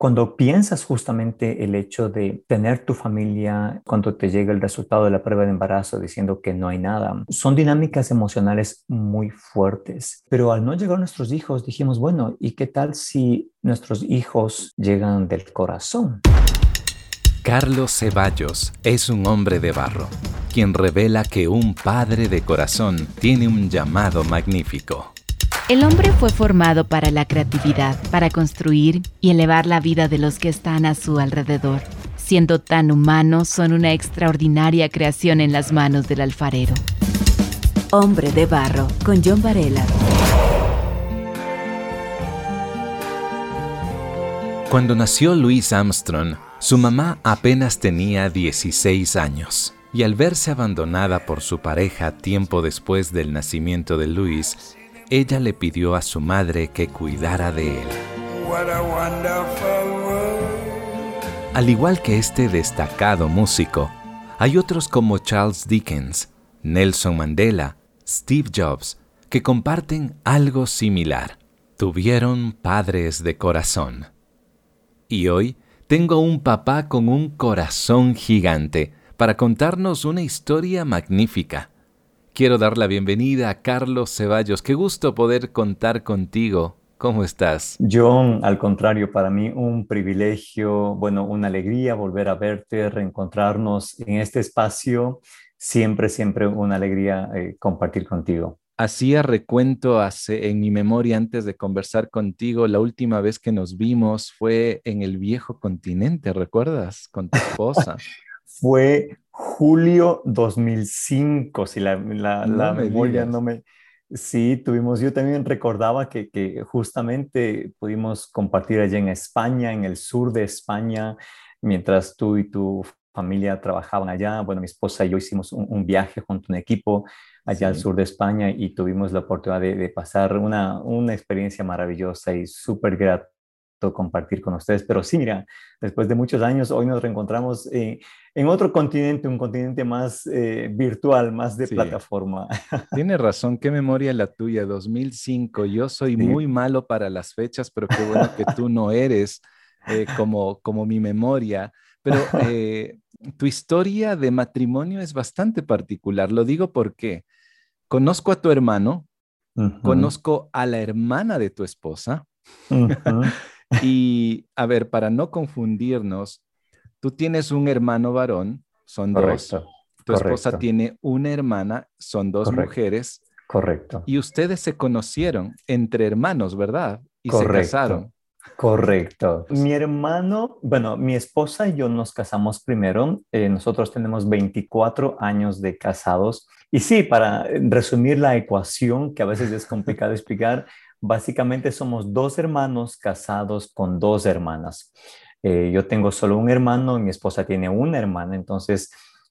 Cuando piensas justamente el hecho de tener tu familia, cuando te llega el resultado de la prueba de embarazo diciendo que no hay nada, son dinámicas emocionales muy fuertes. Pero al no llegar nuestros hijos, dijimos, bueno, ¿y qué tal si nuestros hijos llegan del corazón? Carlos Ceballos es un hombre de barro, quien revela que un padre de corazón tiene un llamado magnífico. El hombre fue formado para la creatividad, para construir y elevar la vida de los que están a su alrededor. Siendo tan humanos, son una extraordinaria creación en las manos del alfarero. Hombre de Barro, con John Varela. Cuando nació Louis Armstrong, su mamá apenas tenía 16 años y al verse abandonada por su pareja tiempo después del nacimiento de Louis, ella le pidió a su madre que cuidara de él. Al igual que este destacado músico, hay otros como Charles Dickens, Nelson Mandela, Steve Jobs, que comparten algo similar. Tuvieron padres de corazón. Y hoy tengo un papá con un corazón gigante para contarnos una historia magnífica Quiero dar la bienvenida a Carlos Ceballos. Qué gusto poder contar contigo. ¿Cómo estás? John, al contrario, para mí un privilegio, bueno, una alegría volver a verte, reencontrarnos en este espacio. Siempre, siempre una alegría eh, compartir contigo. Hacía recuento hace, en mi memoria antes de conversar contigo, la última vez que nos vimos fue en el viejo continente, ¿recuerdas? Con tu esposa. fue julio 2005, si la, la, memoria no me... Sí, tuvimos, yo también recordaba que, que, justamente pudimos compartir allá en España, en el sur de España, mientras tú y tu familia trabajaban allá. Bueno, mi esposa y yo hicimos un, viaje junto a un equipo allá al sur de España y tuvimos la oportunidad de, de pasar una, una experiencia maravillosa y súper grata compartir con ustedes. Pero sí, mira, después de muchos años, hoy nos reencontramos eh, en otro continente, un continente más eh, virtual, más de plataforma. Tiene razón, qué memoria la tuya, 2005. Yo soy muy malo para las fechas, pero qué bueno que tú no eres eh, como, como mi memoria. Pero tu historia de matrimonio es bastante particular. Lo digo porque conozco a tu hermano, conozco a la hermana de tu esposa. Y a ver, para no confundirnos, tú tienes un hermano varón, son dos. Tu esposa tiene una hermana, son dos mujeres. Correcto. Y ustedes se conocieron entre hermanos, ¿verdad? Y se casaron. Correcto. Mi hermano, bueno, mi esposa y yo nos casamos primero. Eh, nosotros tenemos 24 años de casados. Y sí, para resumir la ecuación, que a veces es complicado explicar, Básicamente somos dos hermanos casados con dos hermanas. Eh, yo tengo solo un hermano, mi esposa tiene una hermana, entonces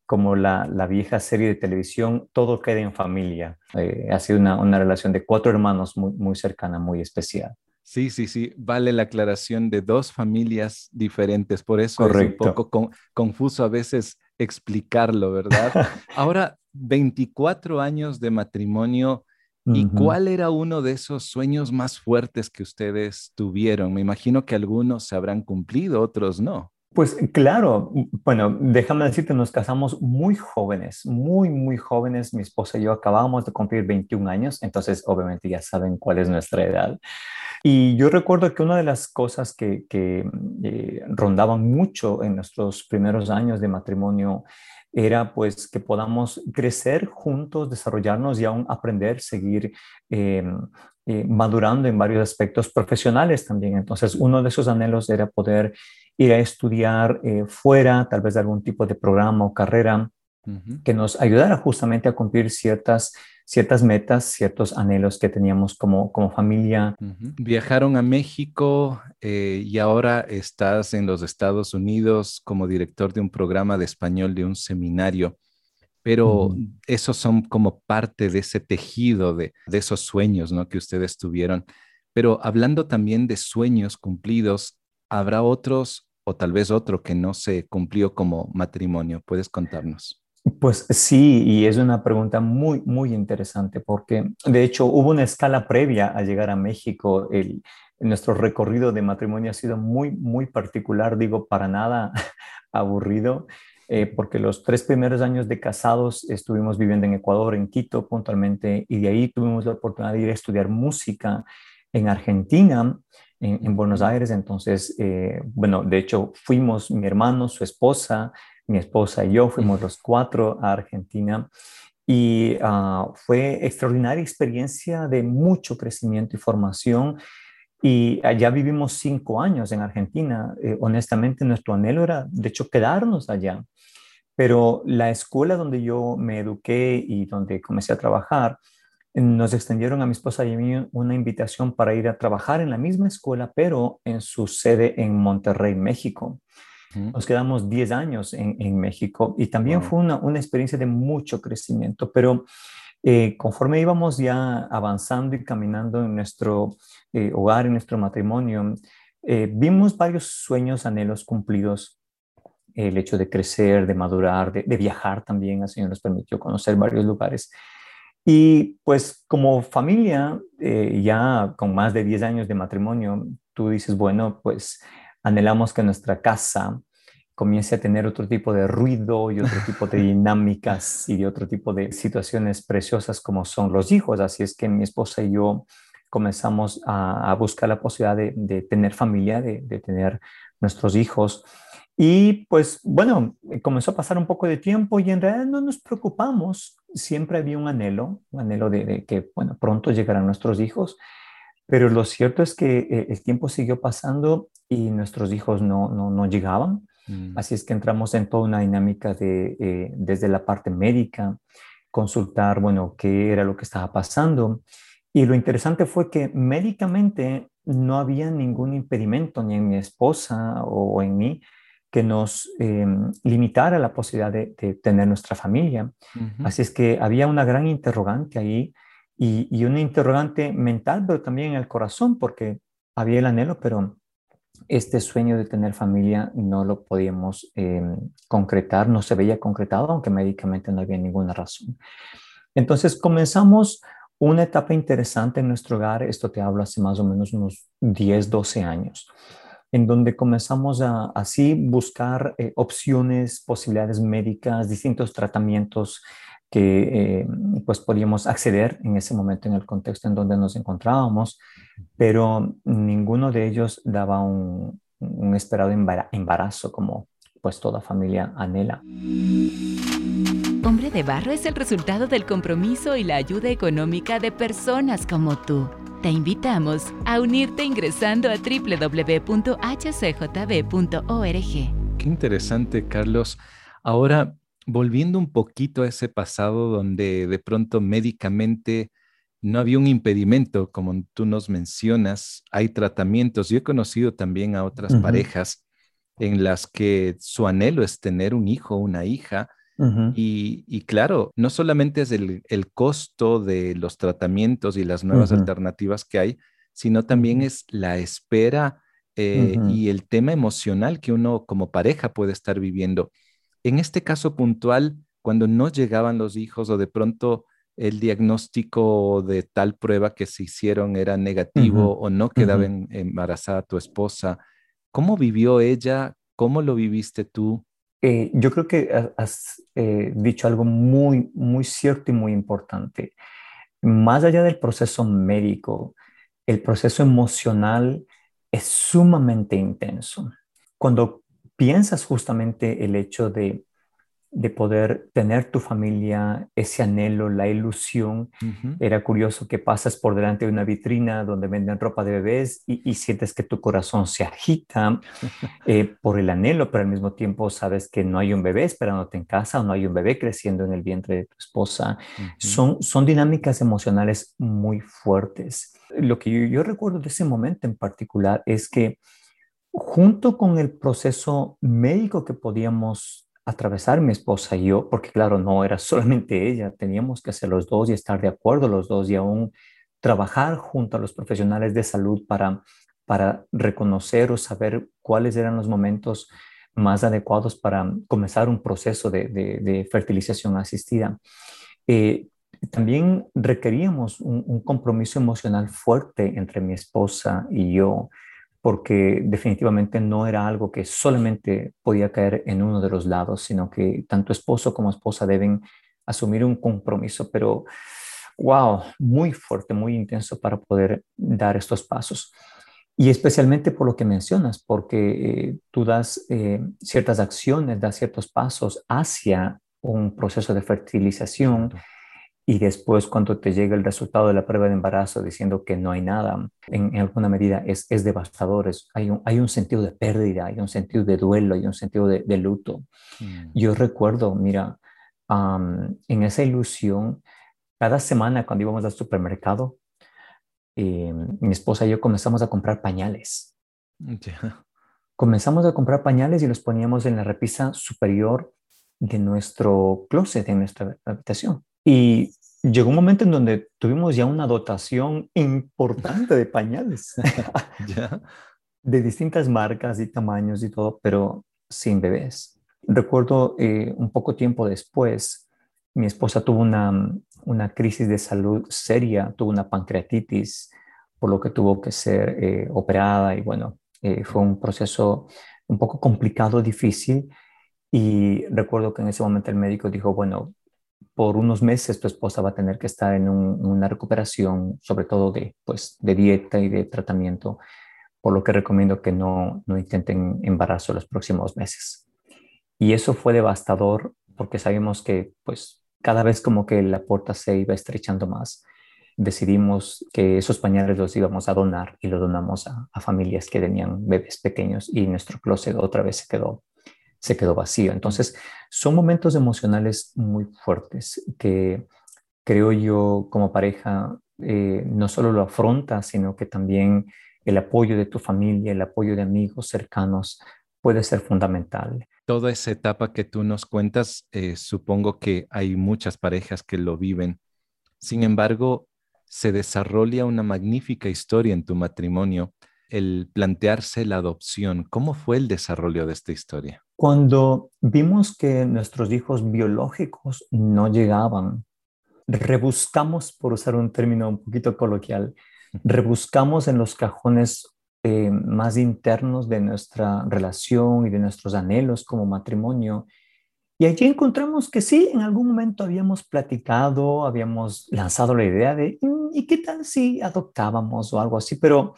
como la, vieja serie de televisión, todo queda en familia. Eh, ha sido una, relación de cuatro hermanos muy, muy cercana, muy especial. Sí, sí, sí, vale la aclaración de dos familias diferentes, por eso es un poco confuso a veces explicarlo, ¿verdad? Ahora, 24 años de matrimonio, ¿Y cuál era uno de esos sueños más fuertes que ustedes tuvieron? Me imagino que algunos se habrán cumplido, otros no. Pues claro, bueno, déjame decirte, nos casamos muy jóvenes, muy, muy jóvenes. Mi esposa y yo acabábamos de cumplir 21 años, entonces obviamente ya saben cuál es nuestra edad. Y yo recuerdo que una de las cosas que, que eh, rondaban mucho en nuestros primeros años de matrimonio era pues que podamos crecer juntos, desarrollarnos y aún aprender, seguir eh, eh, madurando en varios aspectos profesionales también. Entonces, uno de esos anhelos era poder ir a estudiar eh, fuera, tal vez de algún tipo de programa o carrera que nos ayudara justamente a cumplir ciertas ciertas metas, ciertos anhelos que teníamos como, como familia. Viajaron a México eh, y ahora estás en los Estados Unidos como director de un programa de español de un seminario, pero esos son como parte de ese tejido de, de esos sueños ¿no? que ustedes tuvieron. Pero hablando también de sueños cumplidos, ¿habrá otros o tal vez otro que no se cumplió como matrimonio? ¿Puedes contarnos? Pues sí, y es una pregunta muy, muy interesante porque de hecho hubo una escala previa a llegar a México. El, nuestro recorrido de matrimonio ha sido muy, muy particular, digo, para nada aburrido. Eh, porque los tres primeros años de casados estuvimos viviendo en Ecuador, en Quito puntualmente, y de ahí tuvimos la oportunidad de ir a estudiar música en Argentina, en, Buenos Aires. Entonces, eh, bueno, de hecho fuimos mi hermano, su esposa, mi esposa y yo, fuimos los cuatro a Argentina. Y ah, fue extraordinaria experiencia de mucho crecimiento y formación. Y allá vivimos cinco años en Argentina. Eh, honestamente, nuestro anhelo era, de hecho, quedarnos allá. Pero la escuela donde yo me eduqué y donde comencé a trabajar, nos extendieron a mi esposa y a mí una invitación para ir a trabajar en la misma escuela, pero en su sede en Monterrey, México. Nos quedamos 10 años en, México y también fue una, una, experiencia de mucho crecimiento, pero eh, conforme íbamos ya avanzando y caminando en nuestro eh, hogar, en nuestro matrimonio, eh, vimos varios sueños, anhelos cumplidos. El hecho de crecer, de madurar, de, de viajar también, Señor nos permitió conocer varios lugares. Y pues como familia, eh, ya con más de 10 años de matrimonio, tú dices, bueno, pues anhelamos que nuestra casa comience a tener otro tipo de ruido y otro tipo de dinámicas y de otro tipo de situaciones preciosas como son los hijos. Así es que mi esposa y yo comenzamos a, buscar la posibilidad de, tener familia, de, de tener nuestros hijos. Y pues bueno, comenzó a pasar un poco de tiempo y en realidad no nos preocupamos. Siempre había un anhelo, un anhelo de, que, bueno, pronto llegarán nuestros hijos. Pero lo cierto es que eh, el tiempo siguió pasando y nuestros hijos no, no, no llegaban. Mm. Así es que entramos en toda una dinámica de, eh, desde la parte médica, consultar, bueno, qué era lo que estaba pasando. Y lo interesante fue que médicamente no había ningún impedimento ni en mi esposa o en mí que nos em, limitara la posibilidad de, tener nuestra familia. Así es que había una gran interrogante ahí y, y, una interrogante mental, pero también en el corazón, porque había el anhelo, pero este sueño de tener familia no lo podíamos em, concretar, no se veía concretado, aunque médicamente no había ninguna razón. Entonces comenzamos una etapa interesante en nuestro hogar, esto te hablo hace más o menos unos 10, 12 años en donde comenzamos a así buscar eh, opciones, posibilidades médicas, distintos tratamientos que eh, pues podíamos acceder en ese momento en el contexto en donde nos encontrábamos, pero ninguno de ellos daba un, un esperado embarazo como pues toda familia anhela. Hombre de Barro es el resultado del compromiso y la ayuda económica de personas como tú. Te invitamos a unirte ingresando a www.hcjb.org. Qué interesante, Carlos. Ahora, volviendo un poquito a ese pasado donde de pronto médicamente no había un impedimento, como tú nos mencionas, hay tratamientos. Yo he conocido también a otras parejas en las que su anhelo es tener un hijo, una hija, y, claro, no solamente es el, costo de los tratamientos y las nuevas alternativas que hay, sino también es la espera eh, y el tema emocional que uno como pareja puede estar viviendo. En este caso puntual, cuando no llegaban los hijos o de pronto el diagnóstico de tal prueba que se hicieron era negativo o no quedaba embarazada tu esposa, ¿cómo vivió ella? ¿Cómo lo viviste tú? Eh, yo creo que has eh, dicho algo muy, muy cierto y muy importante. Más allá del proceso médico, el proceso emocional es sumamente intenso. Cuando piensas justamente el hecho de de poder tener tu familia, ese anhelo, la ilusión. Era curioso que pasas por delante de una vitrina donde venden ropa de bebés y, sientes que tu corazón se agita eh, por el anhelo, pero al mismo tiempo sabes que no hay un bebé esperándote en casa o no hay un bebé creciendo en el vientre de tu esposa. son, son dinámicas emocionales muy fuertes. Lo que yo, yo recuerdo de ese momento en particular es que junto con el proceso médico que podíamos atravesar mi esposa y yo, porque claro, no era solamente ella, teníamos que hacer los dos y estar de acuerdo los dos y aún trabajar junto a los profesionales de salud para, para reconocer o saber cuáles eran los momentos más adecuados para comenzar un proceso de, de, fertilización asistida. Eh, también requeríamos un, compromiso emocional fuerte entre mi esposa y yo, porque definitivamente no era algo que solamente podía caer en uno de los lados, sino que tanto esposo como esposa deben asumir un compromiso, pero wow, muy fuerte, muy intenso para poder dar estos pasos. Y especialmente por lo que mencionas, porque eh, tú das eh, ciertas acciones, das ciertos pasos hacia un proceso de fertilización y después cuando te llega el resultado de la prueba de embarazo diciendo que no hay nada, en, alguna medida es, es devastador, hay, un, hay un sentido de pérdida, hay un sentido de duelo, hay un sentido de, luto. Mm. Yo recuerdo, mira, en esa ilusión, cada semana cuando íbamos al supermercado, eh, mi esposa y yo comenzamos a comprar pañales. Comenzamos a comprar pañales y los poníamos en la repisa superior de nuestro closet, en nuestra habitación. Y llegó un momento en donde tuvimos ya una dotación importante de pañales. De distintas marcas y tamaños y todo, pero sin bebés. Recuerdo eh, un poco tiempo después, mi esposa tuvo una, una crisis de salud seria, tuvo una pancreatitis, por lo que tuvo que ser eh, operada y bueno, eh, fue un proceso un poco complicado, difícil. Y recuerdo que en ese momento el médico dijo, bueno, por unos meses tu esposa va a tener que estar en una recuperación, sobre todo de, pues, de dieta y de tratamiento, por lo que recomiendo que no, no intenten embarazo los próximos meses. Y eso fue devastador porque sabemos que pues cada vez como que la puerta se iba estrechando más. Decidimos que esos pañales los íbamos a donar y los donamos a, a familias que tenían bebés pequeños y nuestro closet otra vez se quedó se quedó vacío. Entonces, son momentos emocionales muy fuertes que creo yo como pareja eh, no solo lo afronta, sino que también el apoyo de tu familia, el apoyo de amigos cercanos puede ser fundamental. Toda esa etapa que tú nos cuentas, eh, supongo que hay muchas parejas que lo viven. Sin embargo, se desarrolla una magnífica historia en tu matrimonio, el plantearse la adopción. ¿Cómo fue el desarrollo de esta historia? Cuando vimos que nuestros hijos biológicos no llegaban, rebuscamos, por usar un término un poquito coloquial, rebuscamos en los cajones eh, más internos de nuestra relación y de nuestros anhelos como matrimonio. Y allí encontramos que sí, en algún momento habíamos platicado, habíamos lanzado la idea de, mm, ¿y qué tal si adoptábamos o algo así? Pero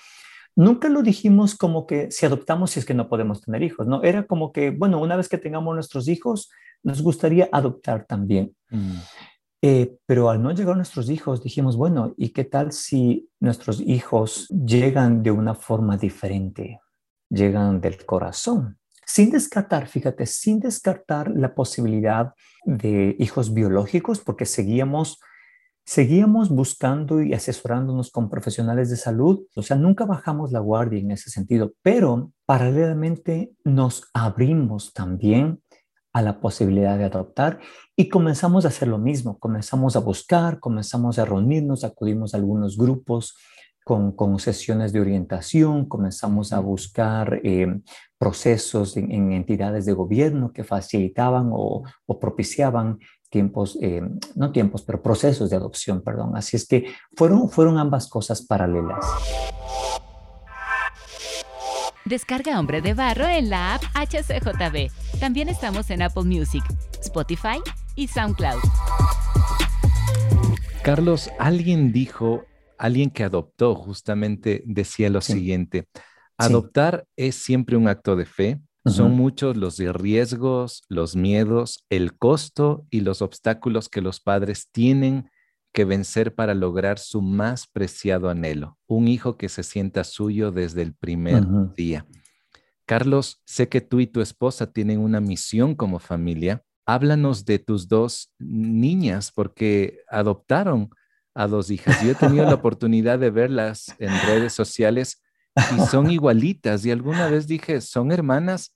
Nunca lo dijimos como que si adoptamos si es que no podemos tener hijos, ¿no? Era como que, bueno, una vez que tengamos nuestros hijos, nos gustaría adoptar también. Mm. Eh, pero al no llegar nuestros hijos, dijimos, bueno, ¿y qué tal si nuestros hijos llegan de una forma diferente? Llegan del corazón. Sin descartar, fíjate, sin descartar la posibilidad de hijos biológicos, porque seguíamos Seguíamos buscando y asesorándonos con profesionales de salud, o sea, nunca bajamos la guardia en ese sentido, pero paralelamente nos abrimos también a la posibilidad de adoptar y comenzamos a hacer lo mismo, comenzamos a buscar, comenzamos a reunirnos, acudimos a algunos grupos con, con sesiones de orientación, comenzamos a buscar eh, procesos en, entidades de gobierno que facilitaban o, o propiciaban tiempos, eh, no tiempos, pero procesos de adopción, perdón. Así es que fueron, fueron ambas cosas paralelas. Descarga Hombre de Barro en la app HCJB. También estamos en Apple Music, Spotify y SoundCloud. Carlos, alguien dijo, alguien que adoptó justamente decía lo siguiente, adoptar es siempre un acto de fe, son muchos los riesgos, los miedos, el costo y los obstáculos que los padres tienen que vencer para lograr su más preciado anhelo, un hijo que se sienta suyo desde el primer día. Carlos, sé que tú y tu esposa tienen una misión como familia. Háblanos de tus dos niñas porque adoptaron a dos hijas. Yo he tenido la oportunidad de verlas en redes sociales y son igualitas. Y alguna vez dije, son hermanas.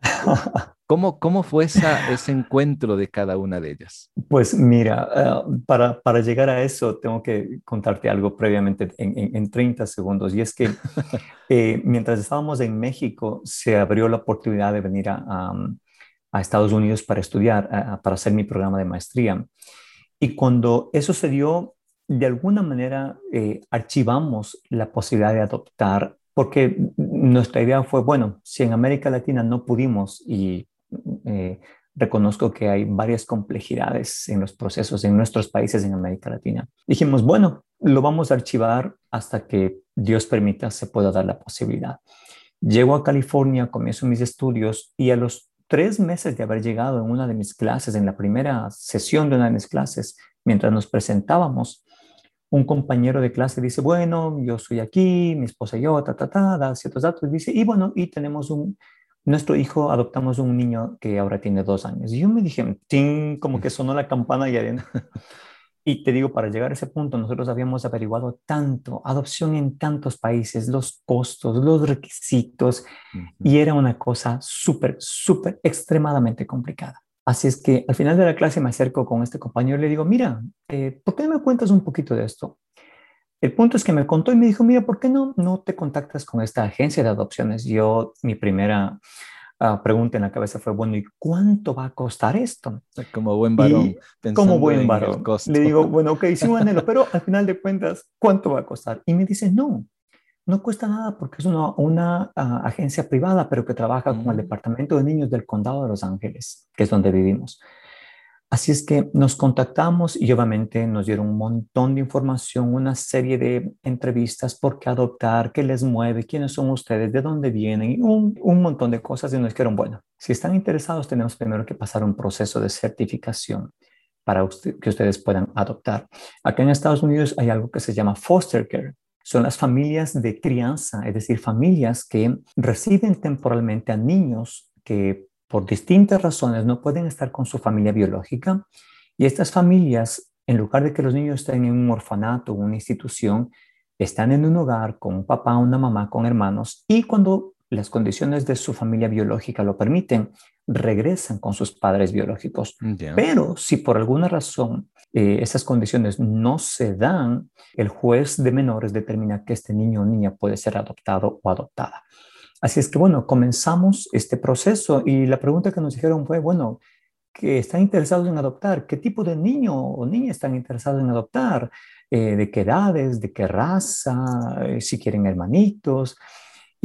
¿Cómo, cómo fue esa, ese encuentro de cada una de ellas? Pues mira, eh, para, para, llegar a eso tengo que contarte algo previamente en, en, 30 segundos. Y es que eh, mientras estábamos en México, se abrió la oportunidad de venir a, a, Estados Unidos para estudiar, para hacer mi programa de maestría. Y cuando eso se dio, de alguna manera eh, archivamos la posibilidad de adoptar, porque nuestra idea fue, bueno, si en América Latina no pudimos y eh, reconozco que hay varias complejidades en los procesos en nuestros países en América Latina. Dijimos, bueno, lo vamos a archivar hasta que Dios permita se pueda dar la posibilidad. Llego a California, comienzo mis estudios y a los tres meses de haber llegado en una de mis clases, en la primera sesión de una de mis clases, mientras nos presentábamos, un compañero de clase dice, bueno, yo soy aquí, mi esposa y yo, ta, ta, ta, da ciertos datos, dice, y bueno, y tenemos un, nuestro hijo, adoptamos un niño que ahora tiene dos años. Y yo me dije, ¡ting! como que sonó la campana y adentro. Y te digo, para llegar a ese punto, nosotros habíamos averiguado tanto, adopción en tantos países, los costos, los requisitos, y era una cosa súper, súper, extremadamente complicada. Así es que al final de la clase me acerco con este compañero y le digo, mira, eh, ¿por qué me cuentas un poquito de esto? El punto es que me contó y me dijo, mira, ¿por qué no, no te contactas con esta agencia de adopciones? Yo, mi primera uh, pregunta en la cabeza fue, bueno, ¿y cuánto va a costar esto? Como buen varón. Como buen varón. Le digo, bueno, ok, sí, un anhelo, pero al final de cuentas, ¿cuánto va a costar? Y me dice, no, no cuesta nada porque es una, una uh, agencia privada, pero que trabaja con el mm. Departamento de Niños del Condado de Los Ángeles, que es donde vivimos. Así es que nos contactamos y obviamente nos dieron un montón de información, una serie de entrevistas, por qué adoptar, qué les mueve, quiénes son ustedes, de dónde vienen, un, un montón de cosas y nos dijeron, bueno, si están interesados tenemos primero que pasar un proceso de certificación para que ustedes puedan adoptar. Acá en Estados Unidos hay algo que se llama foster care. Son las familias de crianza, es decir, familias que reciben temporalmente a niños que por distintas razones no pueden estar con su familia biológica y estas familias, en lugar de que los niños estén en un orfanato o una institución, están en un hogar con un papá, una mamá, con hermanos y cuando las condiciones de su familia biológica lo permiten, regresan con sus padres biológicos. Pero si por alguna razón eh, esas condiciones no se dan, el juez de menores determina que este niño o niña puede ser adoptado o adoptada. Así es que, bueno, comenzamos este proceso y la pregunta que nos dijeron fue, bueno, que están interesados en adoptar, ¿qué tipo de niño o niña están interesados en adoptar? Eh, ¿De qué edades? ¿De qué raza? Eh, si quieren hermanitos.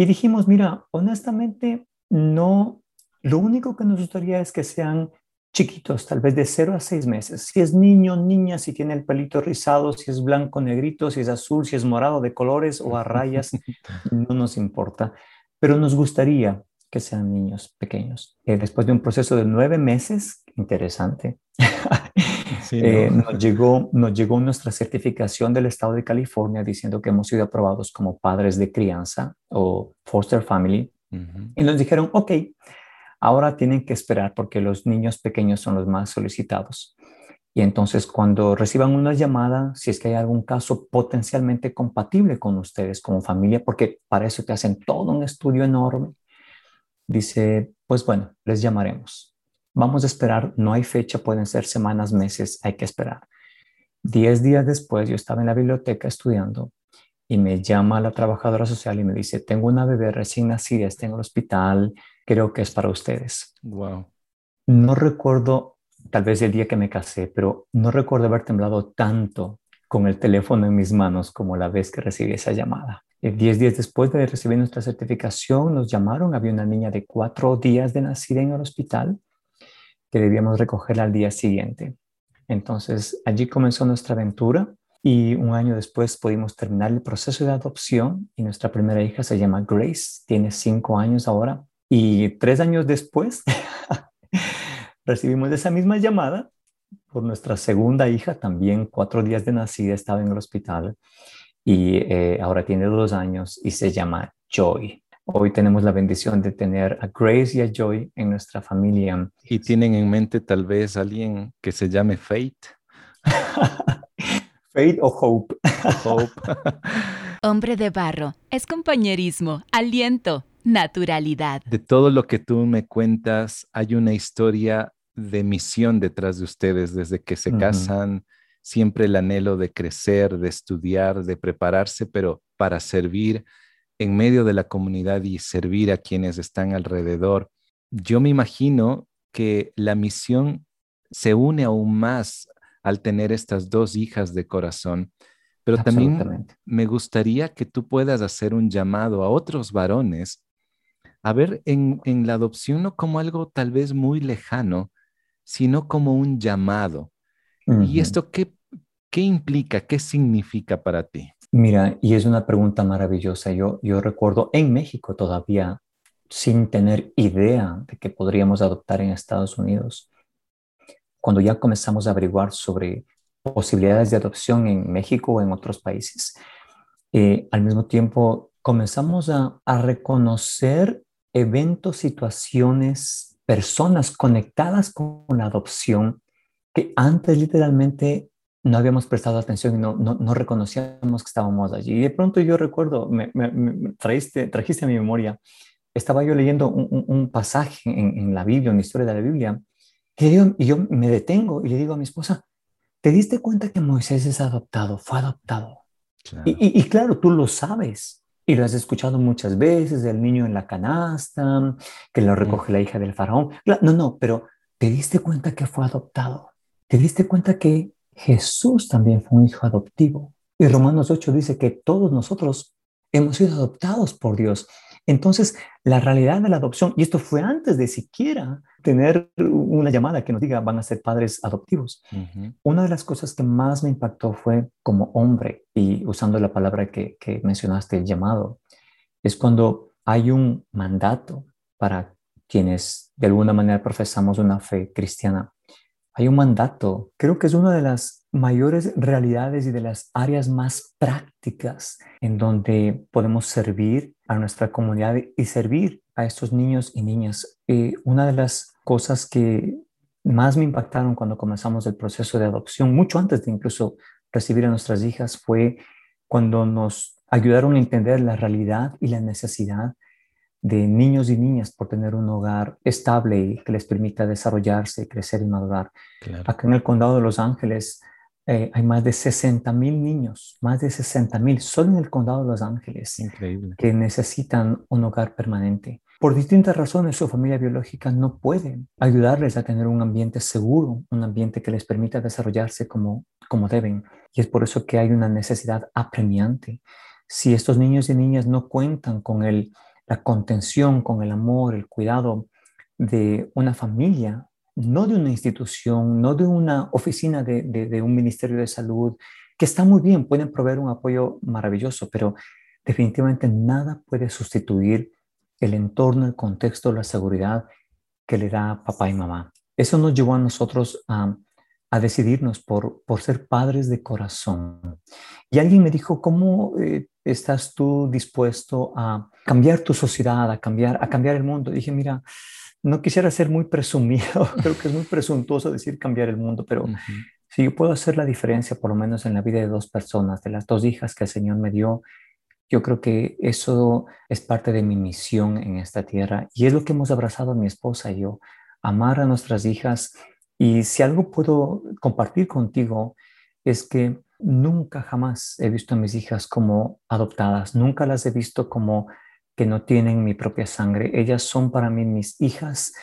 Y dijimos, mira, honestamente, no, lo único que nos gustaría es que sean chiquitos, tal vez de 0 a 6 meses. Si es niño, niña, si tiene el pelito rizado, si es blanco, negrito, si es azul, si es morado de colores o a rayas, no nos importa pero nos gustaría que sean niños pequeños. Eh, después de un proceso de nueve meses, interesante, eh, nos, llegó, nos llegó nuestra certificación del Estado de California diciendo que hemos sido aprobados como padres de crianza o foster family. Y nos dijeron, ok, ahora tienen que esperar porque los niños pequeños son los más solicitados. Y entonces cuando reciban una llamada, si es que hay algún caso potencialmente compatible con ustedes como familia, porque para eso te hacen todo un estudio enorme, dice, pues bueno, les llamaremos. Vamos a esperar, no hay fecha, pueden ser semanas, meses, hay que esperar. Diez días después yo estaba en la biblioteca estudiando y me llama la trabajadora social y me dice, tengo una bebé recién nacida, está en el hospital, creo que es para ustedes. Wow. No recuerdo tal vez el día que me casé, pero no recuerdo haber temblado tanto con el teléfono en mis manos como la vez que recibí esa llamada. Diez días después de recibir nuestra certificación, nos llamaron, había una niña de cuatro días de nacida en el hospital que debíamos recogerla al día siguiente. Entonces, allí comenzó nuestra aventura y un año después pudimos terminar el proceso de adopción y nuestra primera hija se llama Grace, tiene cinco años ahora. Y tres años después recibimos esa misma llamada por nuestra segunda hija, también cuatro días de nacida, estaba en el hospital y eh, ahora tiene dos años y se llama Joy. Hoy tenemos la bendición de tener a Grace y a Joy en nuestra familia. ¿Y tienen en mente tal vez alguien que se llame Fate? Fate o Hope. Hope. Hombre de barro, es compañerismo, aliento, naturalidad. De todo lo que tú me cuentas, hay una historia de misión detrás de ustedes desde que se casan, siempre el anhelo de crecer, de estudiar, de prepararse, pero para servir en medio de la comunidad y servir a quienes están alrededor. Yo me imagino que la misión se une aún más al tener estas dos hijas de corazón. Pero también me gustaría que tú puedas hacer un llamado a otros varones a ver en, la adopción no como algo tal vez muy lejano, sino como un llamado. ¿Y esto qué, qué implica? ¿Qué significa para ti? Mira, y es una pregunta maravillosa. Yo, yo recuerdo en México todavía, sin tener idea de que podríamos adoptar en Estados Unidos, cuando ya comenzamos a averiguar sobre posibilidades de adopción en México o en otros países, eh, al mismo tiempo comenzamos a, a reconocer eventos, situaciones, personas conectadas con la adopción que antes literalmente no habíamos prestado atención y no, no, reconocíamos que estábamos allí. Y de pronto yo recuerdo, me, trajiste, trajiste a mi memoria, estaba yo leyendo un, pasaje en, la Biblia, una historia de la Biblia, y yo me detengo y le digo a mi esposa, ¿te diste cuenta que Moisés es adoptado? Fue adoptado. Y, claro, tú lo sabes y lo has escuchado muchas veces, el niño en la canasta, que lo recoge la hija del faraón. No, no, pero ¿te diste cuenta que fue adoptado? ¿Te diste cuenta que Jesús también fue un hijo adoptivo? Y Romanos 8 dice que todos nosotros hemos sido adoptados por Dios. Entonces, la realidad de la adopción, y esto fue antes de siquiera tener una llamada que nos diga van a ser padres adoptivos. Una de las cosas que más me impactó fue como hombre, y usando la palabra que, que mencionaste, el llamado, es cuando hay un mandato para quienes de alguna manera profesamos una fe cristiana. Hay un mandato, creo que es una de las mayores realidades y de las áreas más prácticas en donde podemos servir a nuestra comunidad y servir a estos niños y niñas. Eh, una de las cosas que más me impactaron cuando comenzamos el proceso de adopción, mucho antes de incluso recibir a nuestras hijas, fue cuando nos ayudaron a entender la realidad y la necesidad de niños y niñas por tener un hogar estable y que les permita desarrollarse, crecer y madurar. Acá en el condado de Los Ángeles eh, hay más de 60 mil niños, más de 60 mil, solo en el condado de Los Ángeles, que necesitan un hogar permanente. Por distintas razones, su familia biológica no puede ayudarles a tener un ambiente seguro, un ambiente que les permita desarrollarse como, como deben. Y es por eso que hay una necesidad apremiante. Si estos niños y niñas no cuentan con el, la contención, con el amor, el cuidado de una familia, no de una institución, no de una oficina de, un ministerio de salud, que está muy bien, pueden proveer un apoyo maravilloso, pero definitivamente nada puede sustituir el entorno, el contexto, la seguridad que le da papá y mamá. Eso nos llevó a nosotros a, decidirnos por, por ser padres de corazón. Y alguien me dijo, ¿cómo eh, estás tú dispuesto a cambiar tu sociedad, a cambiar, a cambiar el mundo? dije, mira, no quisiera ser muy presumido, creo que es muy presuntuoso decir cambiar el mundo, pero si yo puedo hacer la diferencia, por lo menos en la vida de dos personas, de las dos hijas que el Señor me dio, yo creo que eso es parte de mi misión en esta tierra y es lo que hemos abrazado mi esposa y yo, amar a nuestras hijas. Y si algo puedo compartir contigo es que nunca jamás he visto a mis hijas como adoptadas, nunca las he visto como que no tienen mi propia sangre. Ellas son para mí mis hijas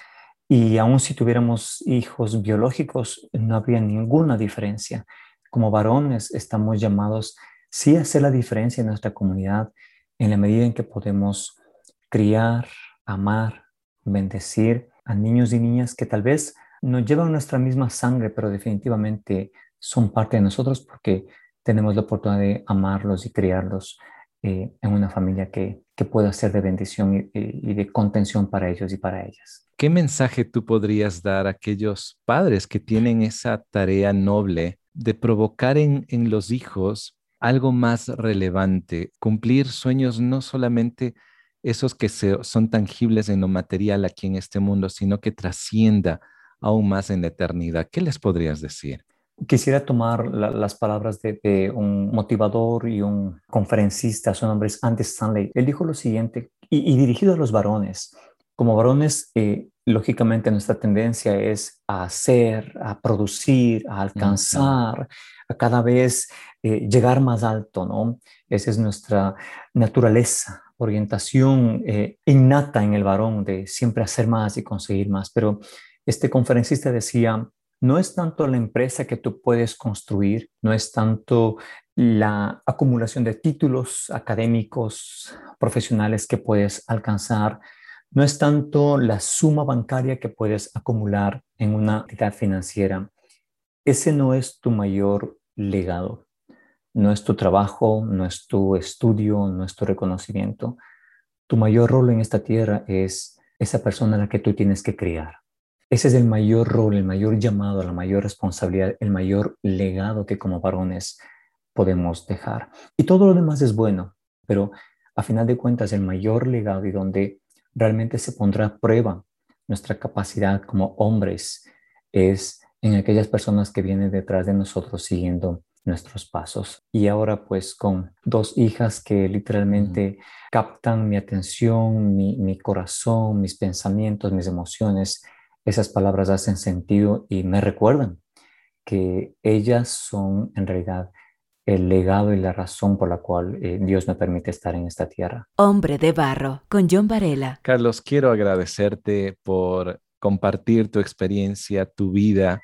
y aun si tuviéramos hijos biológicos, no habría ninguna diferencia. Como varones estamos llamados sí a hacer la diferencia en nuestra comunidad en la medida en que podemos criar, amar, bendecir a niños y niñas que tal vez no llevan nuestra misma sangre, pero definitivamente son parte de nosotros porque tenemos la oportunidad de amarlos y criarlos eh, en una familia que, que pueda ser de bendición y, de contención para ellos y para ellas. ¿Qué mensaje tú podrías dar a aquellos padres que tienen esa tarea noble de provocar en, en los hijos algo más relevante, cumplir sueños no solamente esos que son tangibles en lo material aquí en este mundo, sino que trascienda aún más en la eternidad? ¿Qué les podrías decir? Quisiera tomar las palabras de, un motivador y un conferencista, su nombre es Andy Stanley. Él dijo lo siguiente, y, dirigido a los varones. Como varones, eh, lógicamente nuestra tendencia es a hacer, a producir, a alcanzar, a cada vez eh, llegar más alto, ¿no? Esa es nuestra naturaleza, orientación eh, innata en el varón de siempre hacer más y conseguir más. Pero este conferencista decía, no es tanto la empresa que tú puedes construir, no es tanto la acumulación de títulos académicos, profesionales que puedes alcanzar, no es tanto la suma bancaria que puedes acumular en una entidad financiera. Ese no es tu mayor legado. No es tu trabajo, no es tu estudio, no es tu reconocimiento. Tu mayor rol en esta tierra es esa persona a la que tú tienes que criar. Ese es el mayor rol, el mayor llamado, la mayor responsabilidad, el mayor legado que como varones podemos dejar. Y todo lo demás es bueno, pero a final de cuentas el mayor legado y donde realmente se pondrá a prueba nuestra capacidad como hombres es en aquellas personas que vienen detrás de nosotros siguiendo nuestros pasos. Y ahora pues con dos hijas que literalmente captan mi atención, mi, mi, corazón, mis pensamientos, mis emociones, esas palabras hacen sentido y me recuerdan que ellas son en realidad el legado y la razón por la cual eh, Dios me permite estar en esta tierra. Hombre de barro, con John Varela. Carlos, quiero agradecerte por compartir tu experiencia, tu vida,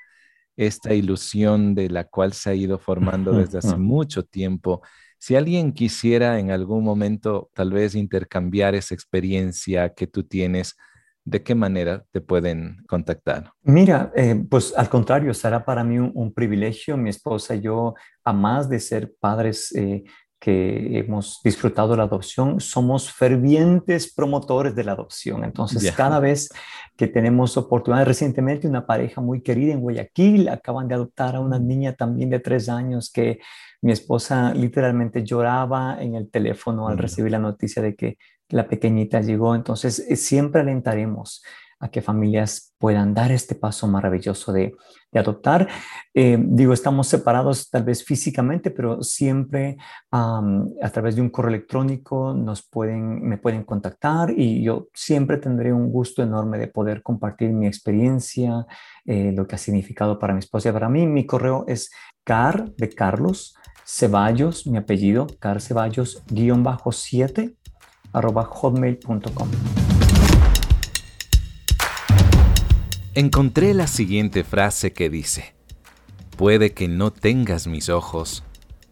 esta ilusión de la cual se ha ido formando desde hace mucho tiempo. Si alguien quisiera en algún momento tal vez intercambiar esa experiencia que tú tienes, ¿de qué manera te pueden contactar? Mira, eh, pues al contrario, será para mí un, privilegio. Mi esposa y yo, a más de ser padres eh, que hemos disfrutado la adopción, somos fervientes promotores de la adopción. Entonces, cada vez que tenemos oportunidad, recientemente una pareja muy querida en Guayaquil acaban de adoptar a una niña también de tres años que mi esposa literalmente lloraba en el teléfono al recibir la noticia de que la pequeñita llegó. Entonces, eh, siempre alentaremos a que familias puedan dar este paso maravilloso de, adoptar. Eh, digo, estamos separados tal vez físicamente, pero siempre a través de un correo electrónico nos pueden, me pueden contactar y yo siempre tendré un gusto enorme de poder compartir mi experiencia, eh, lo que ha significado para mi esposa y para mí. Mi correo es car de Carlos Ceballos, mi apellido, car Ceballos, guion bajo 7 hotmail.com. Encontré la siguiente frase que dice, puede que no tengas mis ojos,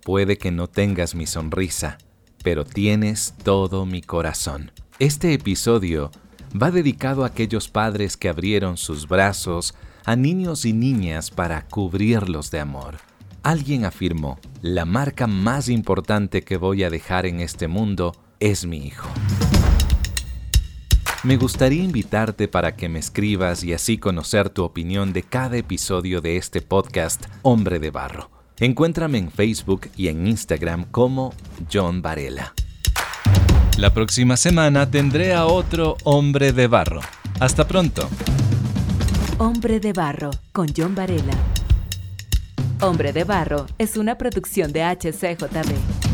puede que no tengas mi sonrisa, pero tienes todo mi corazón. Este episodio va dedicado a aquellos padres que abrieron sus brazos a niños y niñas para cubrirlos de amor. Alguien afirmó, la marca más importante que voy a dejar en este mundo es mi hijo. Me gustaría invitarte para que me escribas y así conocer tu opinión de cada episodio de este podcast Hombre de Barro. Encuéntrame en Facebook y en Instagram como John Varela. La próxima semana tendré a otro Hombre de Barro. Hasta pronto. Hombre de Barro con John Varela. Hombre de Barro es una producción de HCJB.